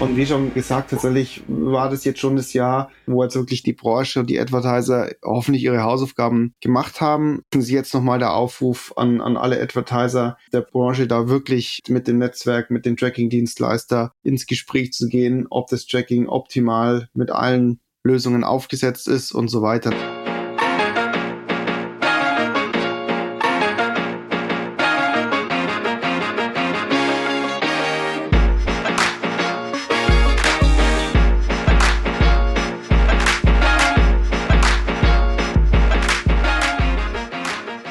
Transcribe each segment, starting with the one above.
Und wie schon gesagt, tatsächlich war das jetzt schon das Jahr, wo jetzt wirklich die Branche und die Advertiser hoffentlich ihre Hausaufgaben gemacht haben. Und jetzt nochmal der Aufruf an, an alle Advertiser der Branche, da wirklich mit dem Netzwerk, mit dem Tracking-Dienstleister ins Gespräch zu gehen, ob das Tracking optimal mit allen Lösungen aufgesetzt ist und so weiter.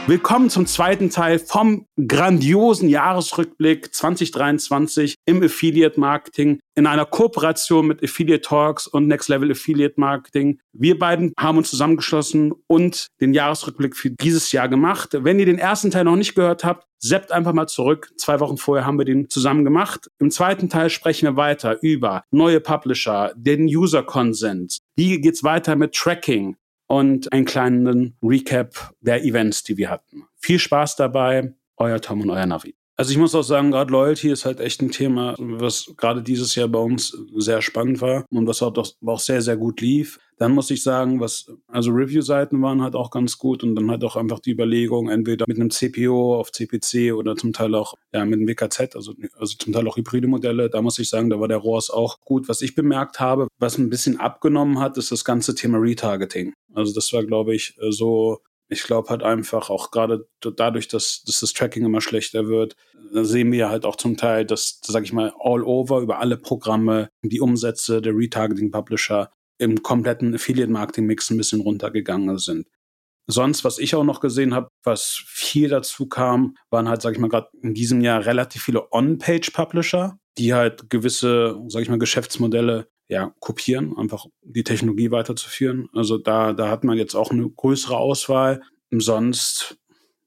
Willkommen zum zweiten Teil vom grandiosen Jahresrückblick 2023 im Affiliate Marketing in einer Kooperation mit Affiliate Talks und Next Level Affiliate Marketing. Wir beiden haben uns zusammengeschlossen und den Jahresrückblick für dieses Jahr gemacht. Wenn ihr den ersten Teil noch nicht gehört habt, seppt einfach mal zurück. Zwei Wochen vorher haben wir den zusammen gemacht. Im zweiten Teil sprechen wir weiter über neue Publisher, den User Consent. Wie geht's weiter mit Tracking? Und einen kleinen Recap der Events, die wir hatten. Viel Spaß dabei, euer Tom und euer Navi. Also ich muss auch sagen, gerade Loyalty ist halt echt ein Thema, was gerade dieses Jahr bei uns sehr spannend war und was auch, auch sehr, sehr gut lief. Dann muss ich sagen, was, also Review-Seiten waren halt auch ganz gut und dann halt auch einfach die Überlegung, entweder mit einem CPO auf CPC oder zum Teil auch ja, mit einem WKZ, also, also zum Teil auch hybride Modelle. Da muss ich sagen, da war der ROAS auch gut. Was ich bemerkt habe, was ein bisschen abgenommen hat, ist das ganze Thema Retargeting. Also das war, glaube ich, so ich glaube halt einfach auch gerade dadurch, dass, dass das Tracking immer schlechter wird, sehen wir halt auch zum Teil, dass, sage ich mal, all over über alle Programme die Umsätze der Retargeting-Publisher im kompletten Affiliate-Marketing-Mix ein bisschen runtergegangen sind. Sonst, was ich auch noch gesehen habe, was viel dazu kam, waren halt, sage ich mal, gerade in diesem Jahr relativ viele On-Page-Publisher, die halt gewisse, sage ich mal, Geschäftsmodelle ja, kopieren, einfach die Technologie weiterzuführen. Also da, da hat man jetzt auch eine größere Auswahl. Sonst,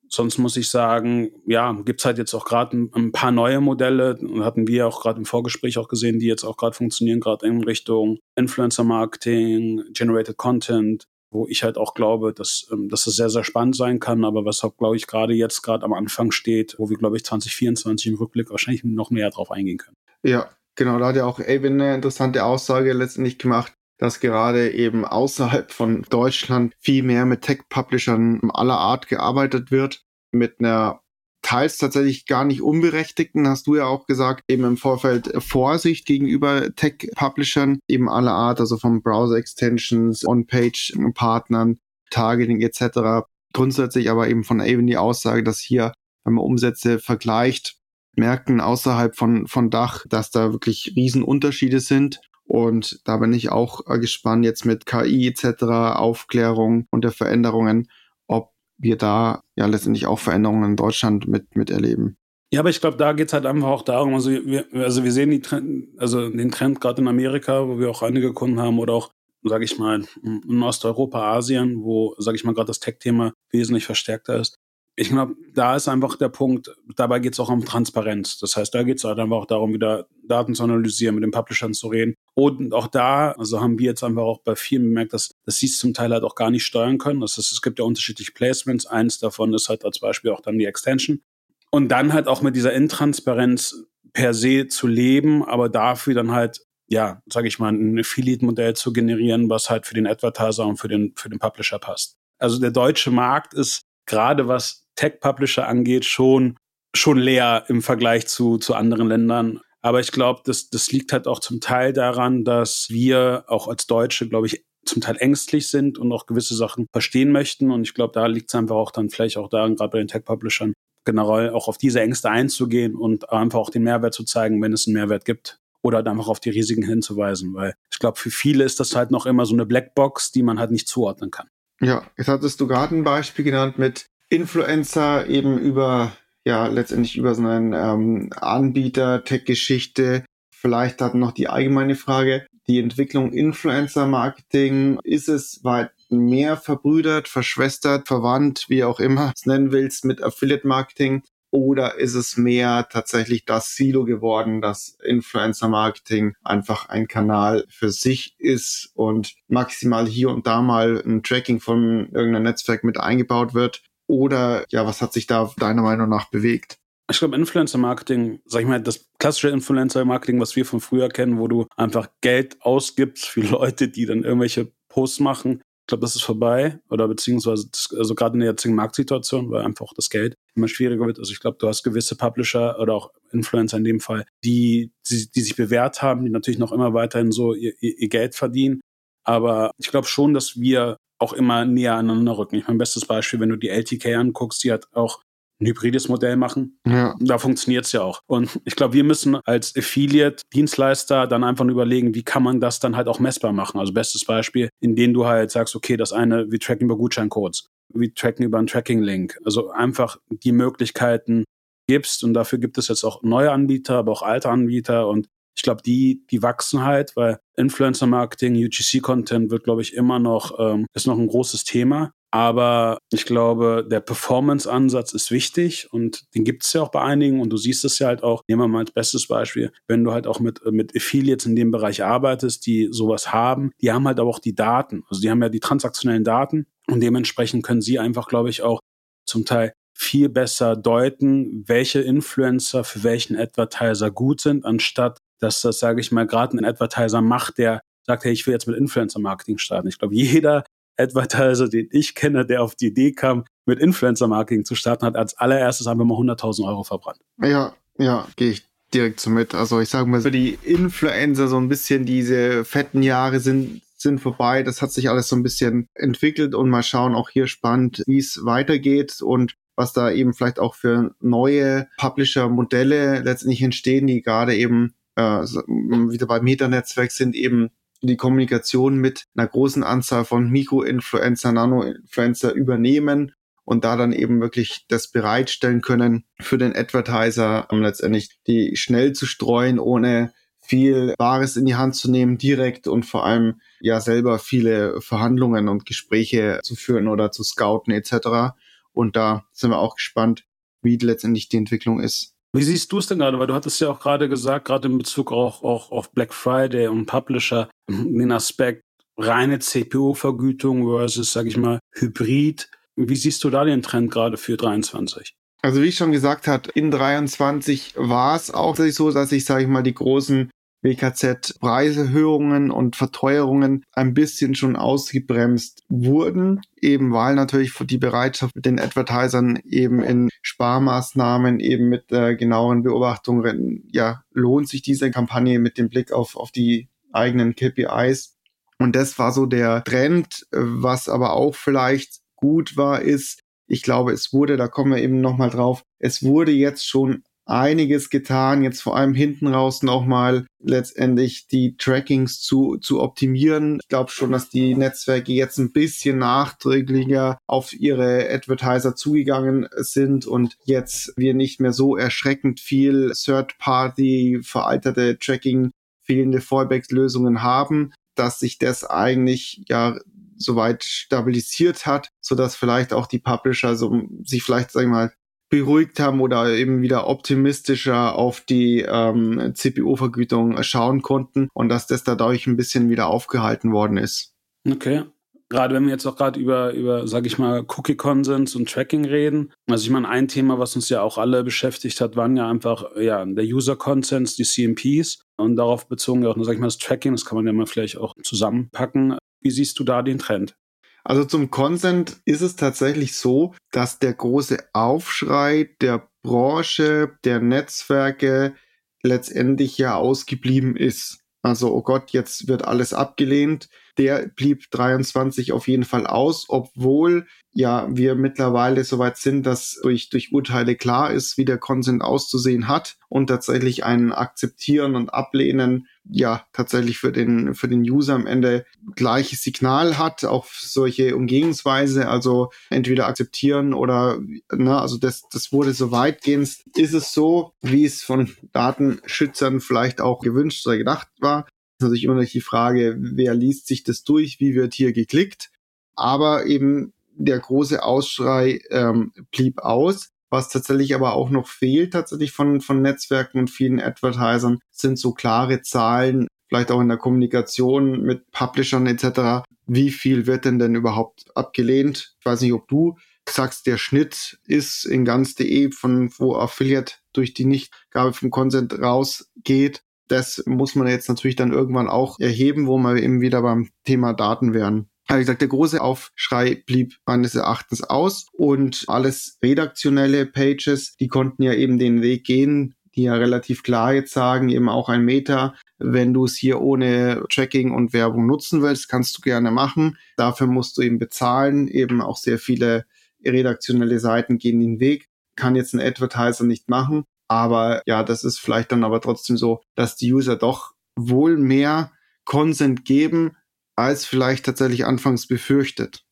sonst muss ich sagen, ja, gibt's halt jetzt auch gerade ein, ein, paar neue Modelle, hatten wir auch gerade im Vorgespräch auch gesehen, die jetzt auch gerade funktionieren, gerade in Richtung Influencer-Marketing, Generated Content, wo ich halt auch glaube, dass, ähm, dass es sehr, sehr spannend sein kann, aber was auch, glaube ich, gerade jetzt gerade am Anfang steht, wo wir, glaube ich, 2024 im Rückblick wahrscheinlich noch mehr drauf eingehen können. Ja, Genau, da hat ja auch Avin eine interessante Aussage letztendlich gemacht, dass gerade eben außerhalb von Deutschland viel mehr mit Tech-Publishern aller Art gearbeitet wird, mit einer teils tatsächlich gar nicht unberechtigten, hast du ja auch gesagt, eben im Vorfeld Vorsicht gegenüber Tech-Publishern eben aller Art, also von Browser-Extensions, On-Page-Partnern, Targeting etc. Grundsätzlich aber eben von Avon die Aussage, dass hier, wenn man Umsätze vergleicht, Märkten außerhalb von, von Dach, dass da wirklich Riesenunterschiede sind. Und da bin ich auch äh, gespannt jetzt mit KI etc., Aufklärung und der Veränderungen, ob wir da ja letztendlich auch Veränderungen in Deutschland mit, miterleben. Ja, aber ich glaube, da geht's halt einfach auch darum, also wir, also wir sehen die Trend, also den Trend gerade in Amerika, wo wir auch einige Kunden haben oder auch, sage ich mal, in Osteuropa, Asien, wo, sage ich mal, gerade das Tech-Thema wesentlich verstärkter ist ich glaube, da ist einfach der Punkt, dabei geht es auch um Transparenz. Das heißt, da geht es halt einfach auch darum, wieder Daten zu analysieren, mit den Publishern zu reden. Und auch da, also haben wir jetzt einfach auch bei vielen bemerkt, dass, dass sie es zum Teil halt auch gar nicht steuern können. Das heißt, es gibt ja unterschiedliche Placements. Eins davon ist halt als Beispiel auch dann die Extension. Und dann halt auch mit dieser Intransparenz per se zu leben, aber dafür dann halt ja, sage ich mal, ein Affiliate-Modell zu generieren, was halt für den Advertiser und für den, für den Publisher passt. Also der deutsche Markt ist gerade was Tech-Publisher angeht, schon, schon leer im Vergleich zu, zu anderen Ländern. Aber ich glaube, das, das liegt halt auch zum Teil daran, dass wir auch als Deutsche, glaube ich, zum Teil ängstlich sind und auch gewisse Sachen verstehen möchten. Und ich glaube, da liegt es einfach auch dann vielleicht auch daran, gerade bei den Tech-Publishern, generell auch auf diese Ängste einzugehen und einfach auch den Mehrwert zu zeigen, wenn es einen Mehrwert gibt. Oder einfach auf die Risiken hinzuweisen. Weil ich glaube, für viele ist das halt noch immer so eine Blackbox, die man halt nicht zuordnen kann. Ja, jetzt hattest du gerade ein Beispiel genannt mit Influencer eben über, ja, letztendlich über so einen ähm, Anbieter, Tech-Geschichte. Vielleicht hat noch die allgemeine Frage, die Entwicklung Influencer-Marketing, ist es weit mehr verbrüdert, verschwestert, verwandt, wie auch immer es nennen willst, mit Affiliate-Marketing? Oder ist es mehr tatsächlich das Silo geworden, dass Influencer-Marketing einfach ein Kanal für sich ist und maximal hier und da mal ein Tracking von irgendeinem Netzwerk mit eingebaut wird? Oder ja, was hat sich da deiner Meinung nach bewegt? Ich glaube, Influencer-Marketing, sag ich mal, das klassische Influencer-Marketing, was wir von früher kennen, wo du einfach Geld ausgibst für Leute, die dann irgendwelche Posts machen. Ich glaube, das ist vorbei. Oder beziehungsweise, das, also gerade in der jetzigen Marktsituation, weil einfach das Geld immer schwieriger wird. Also ich glaube, du hast gewisse Publisher oder auch Influencer in dem Fall, die, die, die sich bewährt haben, die natürlich noch immer weiterhin so ihr, ihr Geld verdienen. Aber ich glaube schon, dass wir auch immer näher aneinander rücken. Ich mein bestes Beispiel, wenn du die LTK anguckst, die hat auch ein hybrides Modell machen. Ja. Da funktioniert es ja auch. Und ich glaube, wir müssen als Affiliate-Dienstleister dann einfach überlegen, wie kann man das dann halt auch messbar machen. Also bestes Beispiel, in dem du halt sagst, okay, das eine, wir tracken über Gutscheincodes, wir tracken über einen Tracking-Link. Also einfach die Möglichkeiten gibst und dafür gibt es jetzt auch neue Anbieter, aber auch alte Anbieter und ich glaube, die, die wachsen halt, weil Influencer-Marketing, UGC-Content wird, glaube ich, immer noch, ähm, ist noch ein großes Thema. Aber ich glaube, der Performance-Ansatz ist wichtig und den gibt es ja auch bei einigen und du siehst es ja halt auch. Nehmen wir mal als bestes Beispiel, wenn du halt auch mit, mit Affiliates in dem Bereich arbeitest, die sowas haben, die haben halt aber auch die Daten. Also die haben ja die transaktionellen Daten und dementsprechend können sie einfach, glaube ich, auch zum Teil viel besser deuten, welche Influencer für welchen Advertiser gut sind, anstatt dass das, sage ich mal, gerade ein Advertiser macht, der sagt, hey, ich will jetzt mit Influencer-Marketing starten. Ich glaube, jeder Advertiser, den ich kenne, der auf die Idee kam, mit Influencer-Marketing zu starten, hat als allererstes einfach mal 100.000 Euro verbrannt. Ja, ja, gehe ich direkt so mit. Also ich sage mal, für die Influencer so ein bisschen diese fetten Jahre sind sind vorbei. Das hat sich alles so ein bisschen entwickelt und mal schauen, auch hier spannend, wie es weitergeht und was da eben vielleicht auch für neue Publisher-Modelle letztendlich entstehen, die gerade eben äh, wieder beim Meta-Netzwerk sind, eben die Kommunikation mit einer großen Anzahl von Mikroinfluencer, Nano-Influencer übernehmen und da dann eben wirklich das bereitstellen können für den Advertiser, um letztendlich die schnell zu streuen, ohne viel Wahres in die Hand zu nehmen, direkt und vor allem ja selber viele Verhandlungen und Gespräche zu führen oder zu scouten etc. Und da sind wir auch gespannt, wie letztendlich die Entwicklung ist. Wie siehst du es denn gerade? Weil du hattest ja auch gerade gesagt, gerade in Bezug auch, auch auf Black Friday und Publisher, den Aspekt reine CPU-Vergütung versus, sag ich mal, Hybrid. Wie siehst du da den Trend gerade für 23? Also wie ich schon gesagt habe, in 23 war es auch so, dass ich, sage ich mal, die großen WKZ-Preiserhöhungen und Verteuerungen ein bisschen schon ausgebremst wurden, eben weil natürlich die Bereitschaft mit den Advertisern eben in Sparmaßnahmen eben mit der genaueren Beobachtung, ja, lohnt sich diese Kampagne mit dem Blick auf, auf die eigenen KPIs. Und das war so der Trend, was aber auch vielleicht gut war, ist, ich glaube, es wurde, da kommen wir eben nochmal drauf, es wurde jetzt schon einiges getan, jetzt vor allem hinten raus nochmal letztendlich die Trackings zu, zu optimieren. Ich glaube schon, dass die Netzwerke jetzt ein bisschen nachträglicher auf ihre Advertiser zugegangen sind und jetzt wir nicht mehr so erschreckend viel Third-Party, veralterte Tracking, fehlende Fallback-Lösungen haben, dass sich das eigentlich ja soweit stabilisiert hat, so dass vielleicht auch die Publisher so sich vielleicht, sag ich mal, beruhigt haben oder eben wieder optimistischer auf die ähm, CPU-Vergütung schauen konnten und dass das dadurch ein bisschen wieder aufgehalten worden ist. Okay. Gerade wenn wir jetzt auch gerade über, über, sag ich mal, Cookie-Consens und Tracking reden. Also ich meine, ein Thema, was uns ja auch alle beschäftigt hat, waren ja einfach, ja, der User-Consents, die CMPs und darauf bezogen ja auch, sag ich mal, das Tracking, das kann man ja mal vielleicht auch zusammenpacken. Wie siehst du da den Trend? Also zum Consent ist es tatsächlich so, dass der große Aufschrei der Branche, der Netzwerke letztendlich ja ausgeblieben ist. Also, oh Gott, jetzt wird alles abgelehnt. Der blieb 23 auf jeden Fall aus, obwohl ja wir mittlerweile soweit sind, dass durch, durch Urteile klar ist, wie der Consent auszusehen hat und tatsächlich ein Akzeptieren und Ablehnen ja tatsächlich für den, für den User am Ende gleiches Signal hat, auch solche Umgehungsweise, also entweder akzeptieren oder, ne, also das, das wurde so weitgehend, ist es so, wie es von Datenschützern vielleicht auch gewünscht oder gedacht war. Ist natürlich immer noch die Frage, wer liest sich das durch, wie wird hier geklickt. Aber eben der große Ausschrei ähm, blieb aus. Was tatsächlich aber auch noch fehlt, tatsächlich von, von Netzwerken und vielen Advertisern, sind so klare Zahlen, vielleicht auch in der Kommunikation mit Publishern etc. Wie viel wird denn denn überhaupt abgelehnt? Ich weiß nicht, ob du sagst, der Schnitt ist in ganz.de, von wo Affiliate durch die Nichtgabe vom Consent rausgeht. Das muss man jetzt natürlich dann irgendwann auch erheben, wo wir eben wieder beim Thema Daten wären. Wie gesagt, der große Aufschrei blieb meines Erachtens aus und alles redaktionelle Pages, die konnten ja eben den Weg gehen, die ja relativ klar jetzt sagen, eben auch ein Meta, wenn du es hier ohne Tracking und Werbung nutzen willst, kannst du gerne machen. Dafür musst du eben bezahlen. Eben auch sehr viele redaktionelle Seiten gehen den Weg. Kann jetzt ein Advertiser nicht machen. Aber ja, das ist vielleicht dann aber trotzdem so, dass die User doch wohl mehr Consent geben, als vielleicht tatsächlich anfangs befürchtet.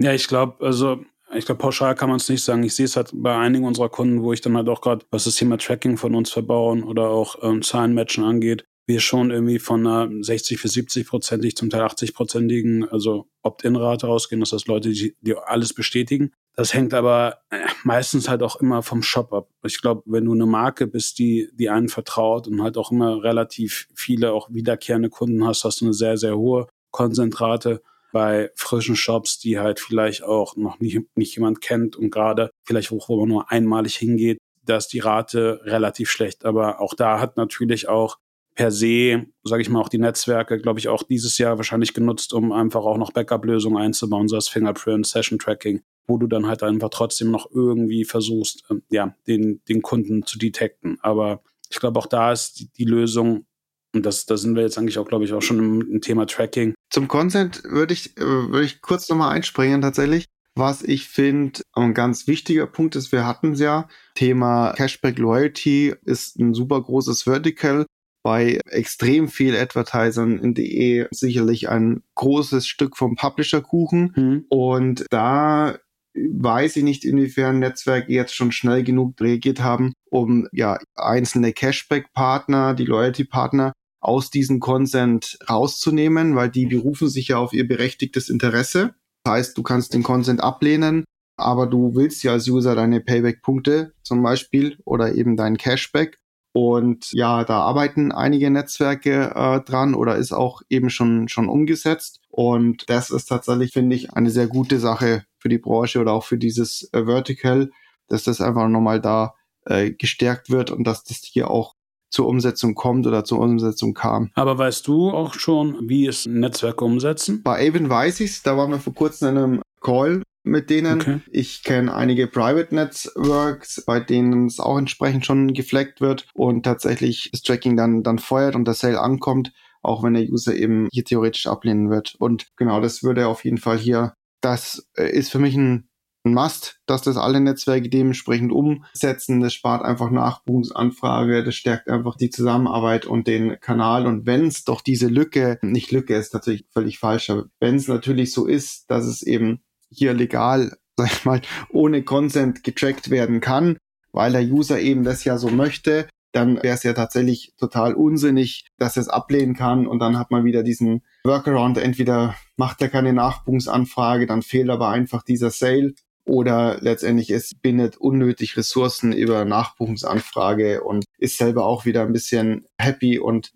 Ja, ich glaube, also ich glaube, pauschal kann man es nicht sagen. Ich sehe es halt bei einigen unserer Kunden, wo ich dann halt auch gerade, was das Thema Tracking von uns verbauen oder auch ähm, Zahlenmatchen angeht, wir schon irgendwie von einer 60 bis 70 prozentig, zum Teil 80 prozentigen, also Opt-in-Rate ausgehen, dass das Leute, die, die alles bestätigen. Das hängt aber äh, meistens halt auch immer vom Shop ab. Ich glaube, wenn du eine Marke bist, die, die einen vertraut und halt auch immer relativ viele auch wiederkehrende Kunden hast, hast du eine sehr, sehr hohe Konzentrate bei frischen Shops, die halt vielleicht auch noch nicht, nicht jemand kennt und gerade vielleicht wo, wo man nur einmalig hingeht, da ist die Rate relativ schlecht. Aber auch da hat natürlich auch per se, sage ich mal, auch die Netzwerke, glaube ich, auch dieses Jahr wahrscheinlich genutzt, um einfach auch noch Backup-Lösungen einzubauen, so das Fingerprint, Session-Tracking, wo du dann halt einfach trotzdem noch irgendwie versuchst, ähm, ja, den, den Kunden zu detekten. Aber ich glaube, auch da ist die, die Lösung, und das, da sind wir jetzt eigentlich auch, glaube ich, auch schon im, im Thema Tracking. Zum Consent würde ich, äh, würde ich kurz nochmal einspringen tatsächlich. Was ich finde, ein ganz wichtiger Punkt ist, wir hatten es ja, Thema Cashback Loyalty ist ein super großes Vertical bei extrem viel Advertisern in DE sicherlich ein großes Stück vom Publisher-Kuchen. Mhm. Und da weiß ich nicht, inwiefern Netzwerke jetzt schon schnell genug reagiert haben, um ja einzelne Cashback-Partner, die Loyalty-Partner aus diesem Consent rauszunehmen, weil die berufen sich ja auf ihr berechtigtes Interesse. Das heißt, du kannst den Consent ablehnen, aber du willst ja als User deine Payback-Punkte zum Beispiel oder eben deinen Cashback. Und ja, da arbeiten einige Netzwerke äh, dran oder ist auch eben schon, schon umgesetzt. Und das ist tatsächlich, finde ich, eine sehr gute Sache für die Branche oder auch für dieses äh, Vertical, dass das einfach nochmal da äh, gestärkt wird und dass das hier auch zur Umsetzung kommt oder zur Umsetzung kam. Aber weißt du auch schon, wie es Netzwerke umsetzen? Bei Avon weiß ich's. Da waren wir vor kurzem in einem Call mit denen. Okay. Ich kenne einige Private Networks, bei denen es auch entsprechend schon gefleckt wird und tatsächlich das Tracking dann, dann feuert und der Sale ankommt, auch wenn der User eben hier theoretisch ablehnen wird. Und genau, das würde auf jeden Fall hier, das äh, ist für mich ein ein Must, dass das alle Netzwerke dementsprechend umsetzen. Das spart einfach Nachbuchungsanfrage, das stärkt einfach die Zusammenarbeit und den Kanal. Und wenn es doch diese Lücke, nicht Lücke ist natürlich völlig falsch, aber wenn es natürlich so ist, dass es eben hier legal, sag ich mal, ohne Consent getrackt werden kann, weil der User eben das ja so möchte, dann wäre es ja tatsächlich total unsinnig, dass er es ablehnen kann und dann hat man wieder diesen Workaround, entweder macht er keine Nachbuchungsanfrage, dann fehlt aber einfach dieser Sale oder letztendlich es bindet unnötig Ressourcen über Nachbuchungsanfrage und ist selber auch wieder ein bisschen happy und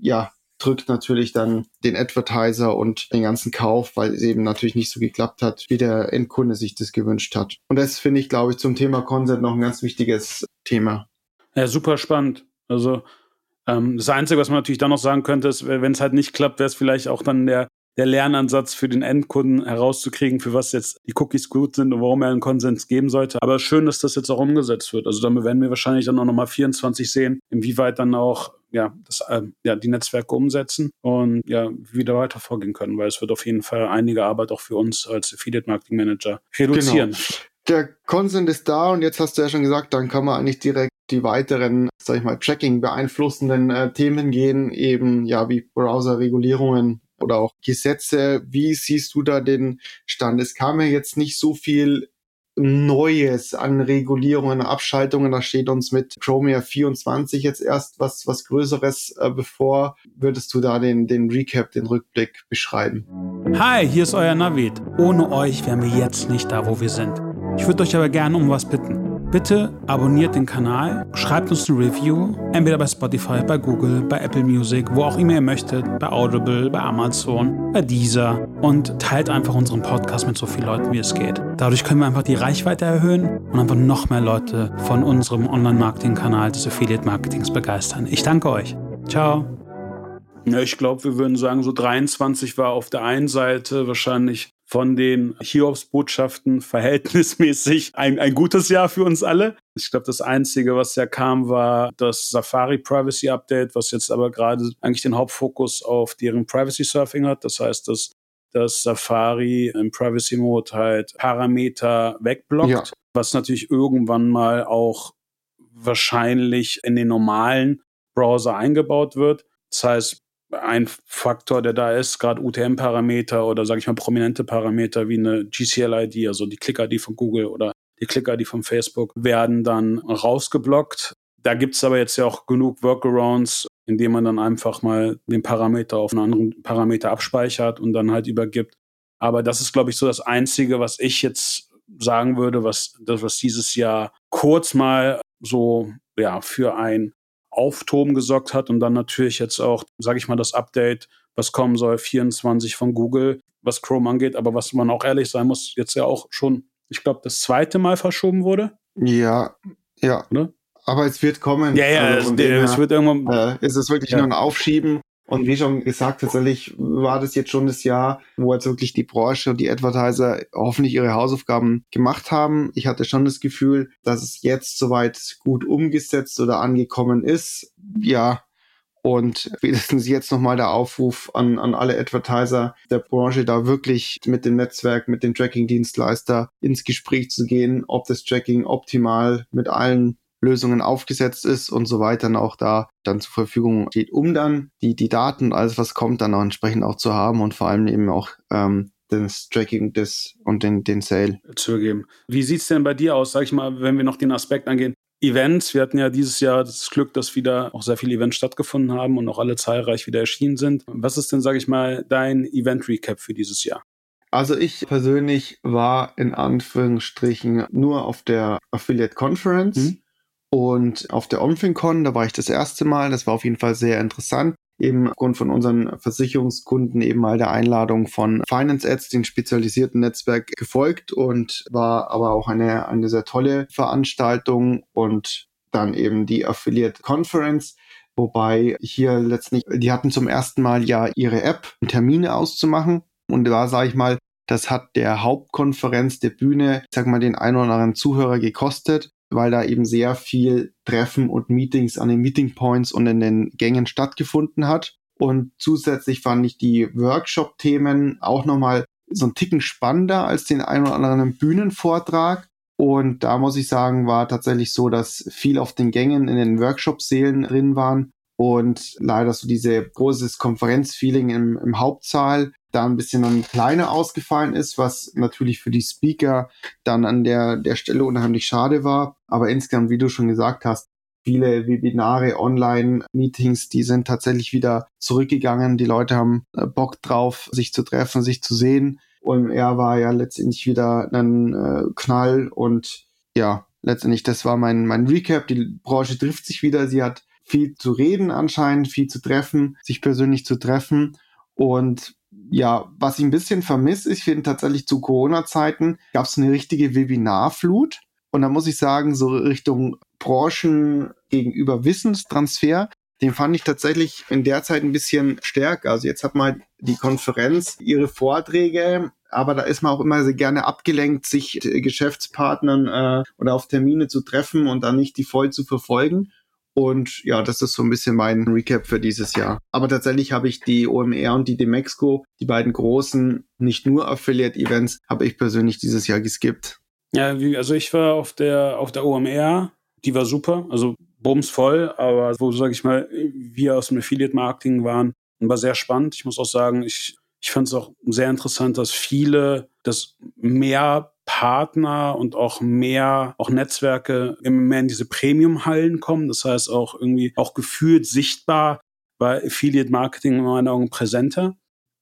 ja, drückt natürlich dann den Advertiser und den ganzen Kauf, weil es eben natürlich nicht so geklappt hat, wie der Endkunde sich das gewünscht hat. Und das finde ich, glaube ich, zum Thema Consent noch ein ganz wichtiges Thema. Ja, super spannend. Also ähm, das Einzige, was man natürlich dann noch sagen könnte, ist, wenn es halt nicht klappt, wäre es vielleicht auch dann der der Lernansatz für den Endkunden herauszukriegen, für was jetzt die Cookies gut sind und warum er einen Konsens geben sollte. Aber schön, dass das jetzt auch umgesetzt wird. Also damit werden wir wahrscheinlich dann auch nochmal 24 sehen, inwieweit dann auch ja, das, äh, ja, die Netzwerke umsetzen und ja, wieder weiter vorgehen können, weil es wird auf jeden Fall einige Arbeit auch für uns als Affiliate Marketing Manager reduzieren. Genau. Der Konsens ist da und jetzt hast du ja schon gesagt, dann kann man eigentlich direkt die weiteren, sag ich mal, Tracking beeinflussenden äh, Themen gehen, eben ja wie Browser-Regulierungen oder auch Gesetze. Wie siehst du da den Stand? Es kam ja jetzt nicht so viel Neues an Regulierungen, Abschaltungen. Da steht uns mit Chromia 24 jetzt erst was, was Größeres äh, bevor. Würdest du da den, den Recap, den Rückblick beschreiben? Hi, hier ist euer Navid. Ohne euch wären wir jetzt nicht da, wo wir sind. Ich würde euch aber gerne um was bitten. Bitte abonniert den Kanal, schreibt uns eine Review, entweder bei Spotify, bei Google, bei Apple Music, wo auch immer ihr möchtet, bei Audible, bei Amazon, bei Deezer und teilt einfach unseren Podcast mit so vielen Leuten, wie es geht. Dadurch können wir einfach die Reichweite erhöhen und einfach noch mehr Leute von unserem Online-Marketing-Kanal des Affiliate-Marketings begeistern. Ich danke euch. Ciao. Ja, ich glaube, wir würden sagen, so 23 war auf der einen Seite wahrscheinlich von den Hiobs-Botschaften verhältnismäßig ein, ein gutes Jahr für uns alle. Ich glaube, das Einzige, was ja kam, war das Safari Privacy Update, was jetzt aber gerade eigentlich den Hauptfokus auf deren Privacy Surfing hat. Das heißt, dass das Safari im Privacy Mode halt Parameter wegblockt, ja. was natürlich irgendwann mal auch wahrscheinlich in den normalen Browser eingebaut wird. Das heißt, ein Faktor, der da ist, gerade UTM-Parameter oder sage ich mal prominente Parameter wie eine GCL-ID, also die Click-ID von Google oder die Click-ID von Facebook, werden dann rausgeblockt. Da gibt es aber jetzt ja auch genug Workarounds, indem man dann einfach mal den Parameter auf einen anderen Parameter abspeichert und dann halt übergibt. Aber das ist, glaube ich, so das Einzige, was ich jetzt sagen würde, was, das, was dieses Jahr kurz mal so ja, für ein Auftoben gesorgt hat und dann natürlich jetzt auch, sage ich mal, das Update, was kommen soll, 24 von Google, was Chrome angeht, aber was man auch ehrlich sein muss, jetzt ja auch schon, ich glaube, das zweite Mal verschoben wurde. Ja, ja. Oder? Aber es wird kommen. Ja, ja, also, es, es, wird irgendwann. Äh, ist es wirklich ja. nur ein Aufschieben und wie schon gesagt, tatsächlich war das jetzt schon das Jahr, wo jetzt wirklich die Branche und die Advertiser hoffentlich ihre Hausaufgaben gemacht haben. Ich hatte schon das Gefühl, dass es jetzt soweit gut umgesetzt oder angekommen ist. Ja, und wenigstens jetzt nochmal der Aufruf an, an alle Advertiser der Branche, da wirklich mit dem Netzwerk, mit dem Tracking-Dienstleister ins Gespräch zu gehen, ob das Tracking optimal mit allen Lösungen aufgesetzt ist und so weiter dann auch da dann zur Verfügung steht, um dann die, die Daten und alles, was kommt, dann auch entsprechend auch zu haben und vor allem eben auch ähm, das Tracking des und den, den Sale zu geben. Wie sieht's denn bei dir aus, sag ich mal, wenn wir noch den Aspekt angehen? Events, wir hatten ja dieses Jahr das Glück, dass wieder auch sehr viele Events stattgefunden haben und auch alle zahlreich wieder erschienen sind. Was ist denn, sag ich mal, dein Event-Recap für dieses Jahr? Also ich persönlich war in Anführungsstrichen nur auf der Affiliate Conference. Mhm. Und auf der OmfinCon, da war ich das erste Mal, das war auf jeden Fall sehr interessant. Eben aufgrund von unseren Versicherungskunden eben mal der Einladung von Finance Ads, den spezialisierten Netzwerk, gefolgt und war aber auch eine, eine sehr tolle Veranstaltung und dann eben die Affiliate Conference. Wobei hier letztlich, die hatten zum ersten Mal ja ihre App, Termine auszumachen. Und da sage ich mal, das hat der Hauptkonferenz der Bühne, sag mal, den ein oder anderen Zuhörer gekostet weil da eben sehr viel Treffen und Meetings an den Meeting Points und in den Gängen stattgefunden hat. Und zusätzlich fand ich die Workshop-Themen auch nochmal so ein Ticken spannender als den ein oder anderen Bühnenvortrag. Und da muss ich sagen, war tatsächlich so, dass viel auf den Gängen in den Workshop-Sälen drin waren und leider so diese großes Konferenzfeeling im, im Hauptsaal da ein bisschen dann kleiner ausgefallen ist, was natürlich für die Speaker dann an der, der Stelle unheimlich schade war. Aber insgesamt, wie du schon gesagt hast, viele Webinare, Online-Meetings, die sind tatsächlich wieder zurückgegangen. Die Leute haben äh, Bock drauf, sich zu treffen, sich zu sehen. Und er war ja letztendlich wieder ein äh, Knall und ja, letztendlich, das war mein, mein Recap. Die Branche trifft sich wieder. Sie hat viel zu reden anscheinend, viel zu treffen, sich persönlich zu treffen. Und ja, was ich ein bisschen vermisse, ich finde tatsächlich zu Corona-Zeiten gab es eine richtige Webinarflut. Und da muss ich sagen, so Richtung Branchen gegenüber Wissenstransfer, den fand ich tatsächlich in der Zeit ein bisschen stärker. Also jetzt hat man die Konferenz ihre Vorträge, aber da ist man auch immer sehr gerne abgelenkt, sich Geschäftspartnern äh, oder auf Termine zu treffen und dann nicht die voll zu verfolgen. Und ja, das ist so ein bisschen mein Recap für dieses Jahr. Aber tatsächlich habe ich die OMR und die Demexco, die beiden großen, nicht nur Affiliate-Events, habe ich persönlich dieses Jahr geskippt. Ja, also ich war auf der, auf der OMR, die war super, also bumsvoll, aber wo, sage ich mal, wir aus dem Affiliate-Marketing waren, war sehr spannend. Ich muss auch sagen, ich, ich fand es auch sehr interessant, dass viele das mehr Partner und auch mehr, auch Netzwerke immer mehr in diese Premium-Hallen kommen. Das heißt auch irgendwie auch gefühlt sichtbar bei Affiliate Marketing in meinen Augen präsenter.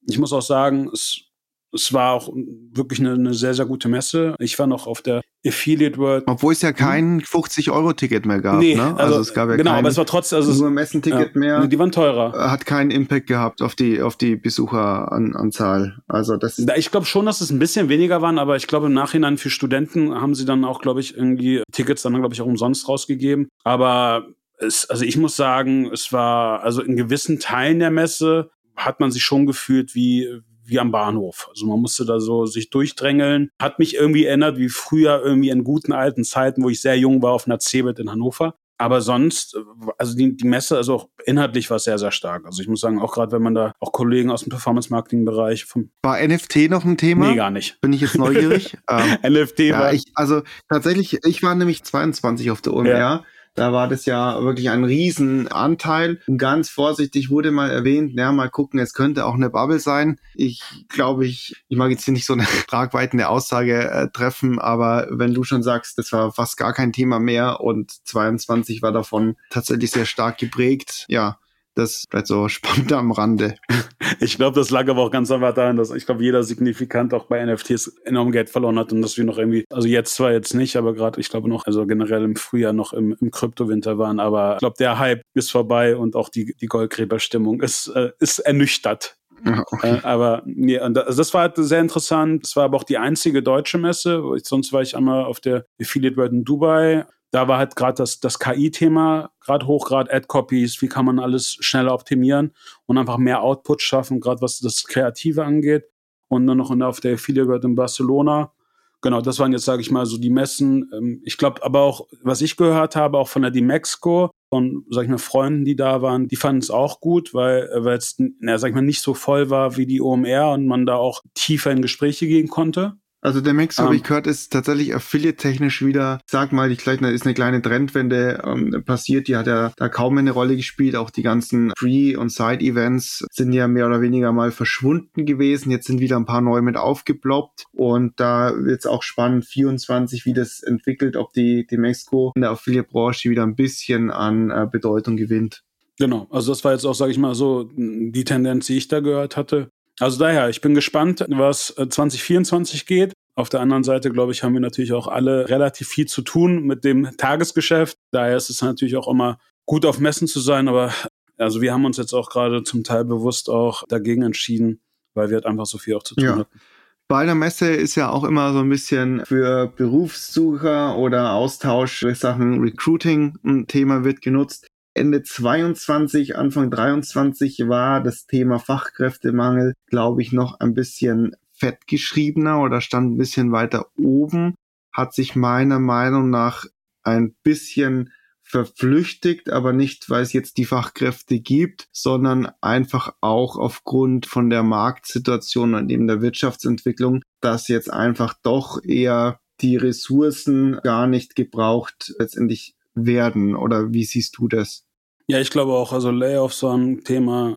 Ich muss auch sagen, es es war auch wirklich eine, eine, sehr, sehr gute Messe. Ich war noch auf der Affiliate World. Obwohl es ja kein 50-Euro-Ticket mehr gab. Nee, ne? also, also, es gab ja genau, kein, aber es war trotzdem also nur Messenticket ja, mehr. Die waren teurer. Hat keinen Impact gehabt auf die auf die Besucheranzahl. Also das. Ich glaube schon, dass es ein bisschen weniger waren, aber ich glaube im Nachhinein für Studenten haben sie dann auch, glaube ich, irgendwie Tickets dann glaube ich auch umsonst rausgegeben. Aber es, also ich muss sagen, es war also in gewissen Teilen der Messe hat man sich schon gefühlt wie wie am Bahnhof. Also man musste da so sich durchdrängeln. Hat mich irgendwie erinnert wie früher irgendwie in guten alten Zeiten, wo ich sehr jung war auf einer Cebit in Hannover. Aber sonst, also die, die Messe, also auch inhaltlich war es sehr, sehr stark. Also ich muss sagen, auch gerade wenn man da auch Kollegen aus dem Performance-Marketing-Bereich vom War NFT noch ein Thema? Nee, gar nicht. Bin ich jetzt neugierig? ähm, NFT ja, war. Ich, also tatsächlich, ich war nämlich 22 auf der OMR. Ja. Da war das ja wirklich ein Riesenanteil. Und ganz vorsichtig wurde mal erwähnt, naja, mal gucken, es könnte auch eine Bubble sein. Ich glaube, ich, ich mag jetzt hier nicht so eine tragweitende Aussage äh, treffen, aber wenn du schon sagst, das war fast gar kein Thema mehr und 22 war davon tatsächlich sehr stark geprägt, ja, das bleibt so spannend am Rande. Ich glaube, das lag aber auch ganz einfach daran, dass ich glaube, jeder signifikant auch bei NFTs enorm Geld verloren hat und dass wir noch irgendwie, also jetzt zwar jetzt nicht, aber gerade, ich glaube noch, also generell im Frühjahr noch im, im Kryptowinter waren, aber ich glaube, der Hype ist vorbei und auch die, die Goldgräberstimmung ist, äh, ist ernüchtert. Okay. Äh, aber nee, also das war halt sehr interessant. Das war aber auch die einzige deutsche Messe. Sonst war ich einmal auf der Affiliate World in Dubai da war halt gerade das, das KI-Thema gerade hoch, gerade Ad-Copies, wie kann man alles schneller optimieren und einfach mehr Output schaffen, gerade was das Kreative angeht. Und dann noch auf der Affiliate in Barcelona. Genau, das waren jetzt, sage ich mal, so die Messen. Ähm, ich glaube aber auch, was ich gehört habe, auch von der Dimexco, von, sag ich mal, Freunden, die da waren, die fanden es auch gut, weil äh, es, sag ich mal, nicht so voll war wie die OMR und man da auch tiefer in Gespräche gehen konnte. Also der Max, um, habe ähm. ich gehört, ist tatsächlich affiliate-technisch wieder, sag mal, ich gleich, da ist eine kleine Trendwende ähm, passiert, die hat ja da kaum eine Rolle gespielt. Auch die ganzen Free- und Side-Events sind ja mehr oder weniger mal verschwunden gewesen. Jetzt sind wieder ein paar neue mit aufgeploppt und da wird es auch spannend, 24, wie das entwickelt, ob die, die Mexico in der Affiliate-Branche wieder ein bisschen an äh, Bedeutung gewinnt. Genau, also das war jetzt auch, sage ich mal, so die Tendenz, die ich da gehört hatte. Also daher, ich bin gespannt, was 2024 äh, geht. Auf der anderen Seite, glaube ich, haben wir natürlich auch alle relativ viel zu tun mit dem Tagesgeschäft. Daher ist es natürlich auch immer gut auf Messen zu sein, aber also wir haben uns jetzt auch gerade zum Teil bewusst auch dagegen entschieden, weil wir halt einfach so viel auch zu tun ja. hatten. Bei einer Messe ist ja auch immer so ein bisschen für Berufssucher oder Austausch Sachen Recruiting ein Thema wird genutzt. Ende 22, Anfang 23 war das Thema Fachkräftemangel, glaube ich, noch ein bisschen fettgeschriebener oder stand ein bisschen weiter oben, hat sich meiner Meinung nach ein bisschen verflüchtigt, aber nicht, weil es jetzt die Fachkräfte gibt, sondern einfach auch aufgrund von der Marktsituation und eben der Wirtschaftsentwicklung, dass jetzt einfach doch eher die Ressourcen gar nicht gebraucht letztendlich werden? Oder wie siehst du das? Ja, ich glaube auch, also Layoffs waren ein Thema.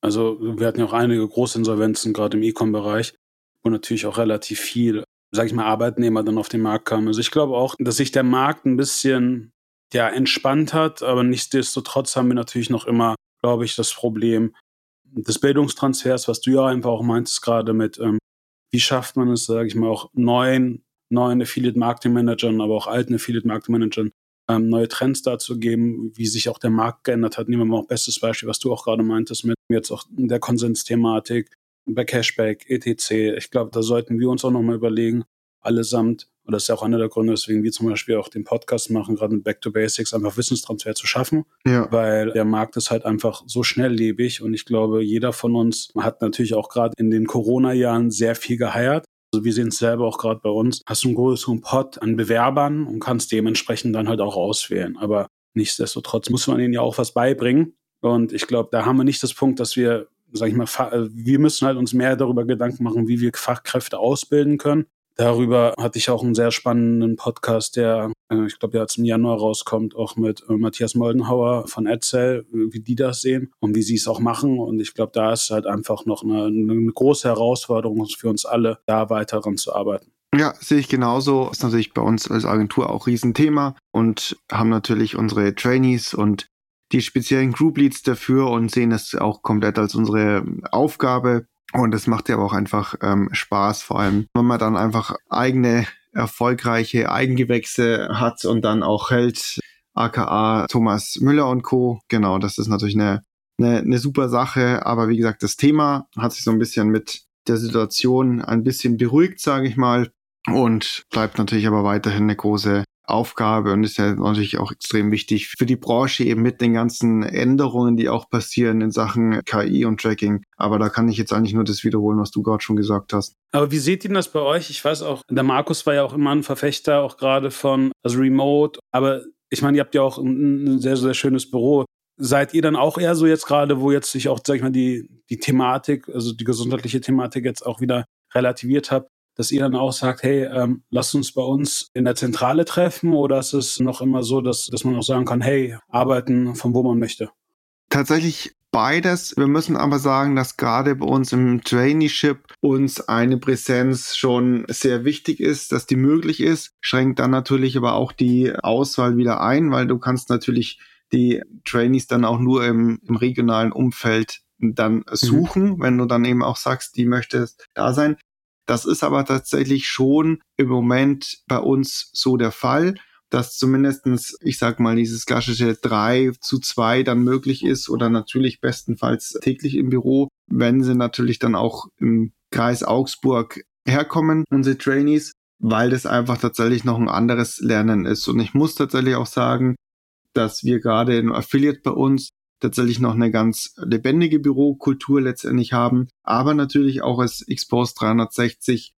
Also wir hatten ja auch einige Großinsolvenzen, gerade im E-Com-Bereich, wo natürlich auch relativ viel, sag ich mal, Arbeitnehmer dann auf den Markt kamen. Also ich glaube auch, dass sich der Markt ein bisschen ja, entspannt hat, aber nichtsdestotrotz haben wir natürlich noch immer, glaube ich, das Problem des Bildungstransfers, was du ja einfach auch meintest gerade mit, ähm, wie schafft man es, sage ich mal, auch neuen, neuen Affiliate-Marketing-Managern, aber auch alten Affiliate-Marketing-Managern ähm, neue Trends dazu geben, wie sich auch der Markt geändert hat. Nehmen wir mal auch bestes Beispiel, was du auch gerade meintest, mit jetzt auch der Konsensthematik, bei Cashback, etc. Ich glaube, da sollten wir uns auch nochmal überlegen, allesamt, und das ist ja auch einer der Gründe, weswegen wir zum Beispiel auch den Podcast machen, gerade mit Back to Basics, einfach Wissenstransfer zu schaffen. Ja. Weil der Markt ist halt einfach so schnelllebig und ich glaube, jeder von uns hat natürlich auch gerade in den Corona-Jahren sehr viel geheiert. Also wir sehen es selber auch gerade bei uns. Hast du einen größeren Pot an Bewerbern und kannst dementsprechend dann halt auch auswählen. Aber nichtsdestotrotz muss man ihnen ja auch was beibringen. Und ich glaube, da haben wir nicht das Punkt, dass wir, sag ich mal, äh, wir müssen halt uns mehr darüber Gedanken machen, wie wir Fachkräfte ausbilden können. Darüber hatte ich auch einen sehr spannenden Podcast, der, äh, ich glaube, jetzt im Januar rauskommt, auch mit äh, Matthias Moldenhauer von Edsel, wie die das sehen und wie sie es auch machen. Und ich glaube, da ist halt einfach noch eine, eine große Herausforderung für uns alle, da weiter dran zu arbeiten. Ja, sehe ich genauso. Ist natürlich bei uns als Agentur auch Riesenthema und haben natürlich unsere Trainees und die speziellen Group Leads dafür und sehen es auch komplett als unsere Aufgabe, Und es macht ja auch einfach ähm, Spaß, vor allem, wenn man dann einfach eigene erfolgreiche Eigengewächse hat und dann auch hält, aka Thomas Müller und Co. Genau, das ist natürlich eine, eine, eine super Sache. Aber wie gesagt, das Thema hat sich so ein bisschen mit der Situation ein bisschen beruhigt, sage ich mal. Und bleibt natürlich aber weiterhin eine große Aufgabe und ist ja natürlich auch extrem wichtig für die Branche eben mit den ganzen Änderungen, die auch passieren in Sachen KI und Tracking. Aber da kann ich jetzt eigentlich nur das wiederholen, was du gerade schon gesagt hast. Aber wie seht ihr das bei euch? Ich weiß auch, der Markus war ja auch immer ein Verfechter auch gerade von also Remote, aber ich meine, ihr habt ja auch ein, ein sehr, sehr schönes Büro. Seid ihr dann auch eher so jetzt gerade, wo jetzt sich auch, sag ich mal, die, die Thematik, also die gesundheitliche Thematik jetzt auch wieder relativiert habt, dass ihr dann auch sagt, hey, ähm, lasst uns bei uns in der Zentrale treffen oder ist es noch immer so, dass, dass man auch sagen kann, hey, arbeiten von wo man möchte? Tatsächlich beides. Wir müssen aber sagen, dass gerade bei uns im Traineeship uns eine Präsenz schon sehr wichtig ist, dass die möglich ist. Schränkt dann natürlich aber auch die Auswahl wieder ein, weil du kannst natürlich die Trainees dann auch nur im, im regionalen Umfeld dann mhm. suchen, mhm. wenn du dann eben auch sagst, die möchtest da sein. Das ist aber tatsächlich schon im Moment bei uns so der Fall, dass zumindestens, ich sag mal, dieses klassische drei zu zwei dann möglich ist oder natürlich bestenfalls täglich im Büro, wenn sie natürlich dann auch im Kreis Augsburg herkommen, unsere Trainees, weil das einfach tatsächlich noch ein anderes Lernen ist. Und ich muss tatsächlich auch sagen, dass wir gerade im Affiliate bei uns tatsächlich noch eine ganz lebendige Bürokultur letztendlich haben, aber natürlich auch als Expose 360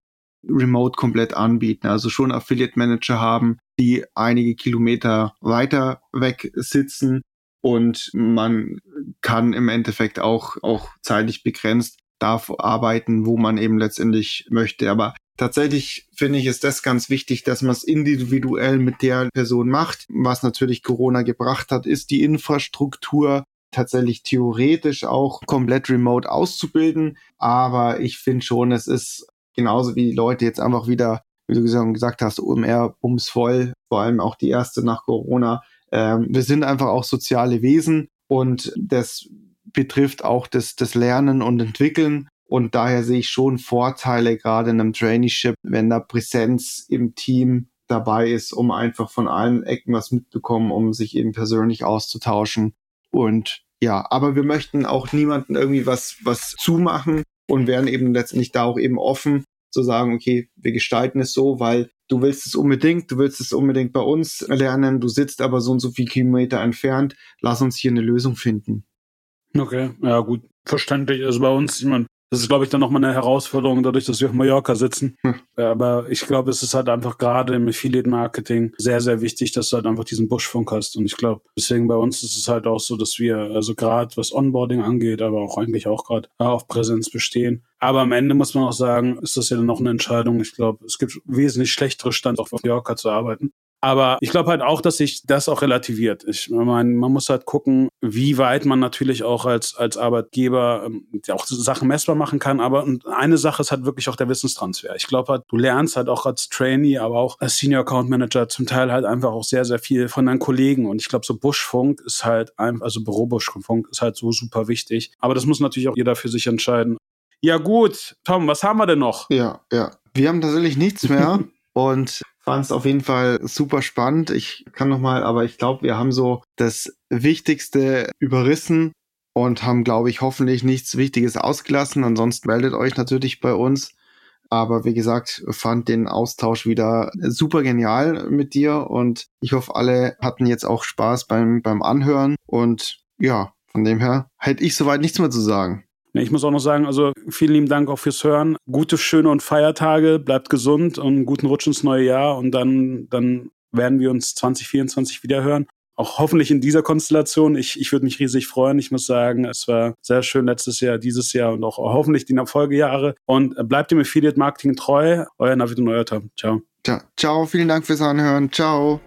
remote komplett anbieten. Also schon Affiliate Manager haben, die einige Kilometer weiter weg sitzen und man kann im Endeffekt auch, auch zeitlich begrenzt darf arbeiten, wo man eben letztendlich möchte. Aber tatsächlich finde ich, ist das ganz wichtig, dass man es individuell mit der Person macht. Was natürlich Corona gebracht hat, ist die Infrastruktur tatsächlich theoretisch auch komplett remote auszubilden. Aber ich finde schon, es ist genauso wie die Leute jetzt einfach wieder, wie du gesagt hast, OMR bumsvoll, vor allem auch die erste nach Corona. Ähm, wir sind einfach auch soziale Wesen und das betrifft auch das, das Lernen und Entwickeln. Und daher sehe ich schon Vorteile gerade in einem Traineeship, wenn da Präsenz im Team dabei ist, um einfach von allen Ecken was mitbekommen, um sich eben persönlich auszutauschen. Und ja, aber wir möchten auch niemanden irgendwie was, was zumachen und werden eben letztendlich da auch eben offen zu sagen, okay, wir gestalten es so, weil du willst es unbedingt, du willst es unbedingt bei uns lernen, du sitzt aber so und so viele Kilometer entfernt, lass uns hier eine Lösung finden. Okay, ja gut, verständlich. Also bei uns, ich meine, das ist, glaube ich, dann nochmal eine Herausforderung, dadurch, dass wir auf Mallorca sitzen. Hm. Aber ich glaube, es ist halt einfach gerade im Affiliate-Marketing sehr, sehr wichtig, dass du halt einfach diesen Buschfunk hast. Und ich glaube, deswegen bei uns ist es halt auch so, dass wir, also gerade was Onboarding angeht, aber auch eigentlich auch gerade auf Präsenz bestehen. Aber am Ende muss man auch sagen, ist das ja dann noch eine Entscheidung. Ich glaube, es gibt wesentlich schlechtere Standorte auf Mallorca zu arbeiten. Aber ich glaube halt auch, dass sich das auch relativiert. Ich meine, man muss halt gucken, wie weit man natürlich auch als, als Arbeitgeber ähm, auch Sachen messbar machen kann. Aber eine Sache ist halt wirklich auch der Wissenstransfer. Ich glaube halt, du lernst halt auch als Trainee, aber auch als Senior Account Manager zum Teil halt einfach auch sehr, sehr viel von deinen Kollegen. Und ich glaube, so Buschfunk ist halt einfach, also Bürobuschfunk ist halt so super wichtig. Aber das muss natürlich auch jeder für sich entscheiden. Ja gut, Tom, was haben wir denn noch? Ja, ja. Wir haben tatsächlich nichts mehr. und fand es auf jeden Fall super spannend. Ich kann noch mal, aber ich glaube, wir haben so das Wichtigste überrissen und haben, glaube ich, hoffentlich nichts Wichtiges ausgelassen. Ansonsten meldet euch natürlich bei uns. Aber wie gesagt, fand den Austausch wieder super genial mit dir und ich hoffe, alle hatten jetzt auch Spaß beim, beim Anhören. Und ja, von dem her hätte ich soweit nichts mehr zu sagen. Ich muss auch noch sagen, also vielen lieben Dank auch fürs Hören. Gute, schöne und Feiertage, bleibt gesund und guten Rutsch ins neue Jahr und dann, dann werden wir uns 2024 wieder hören. Auch hoffentlich in dieser Konstellation. Ich, ich würde mich riesig freuen. Ich muss sagen, es war sehr schön letztes Jahr, dieses Jahr und auch hoffentlich die Folgejahre. Und bleibt dem Affiliate Marketing treu. Euer Navid und euer Tom. Ciao. Ciao. Ciao. Vielen Dank fürs Anhören. Ciao.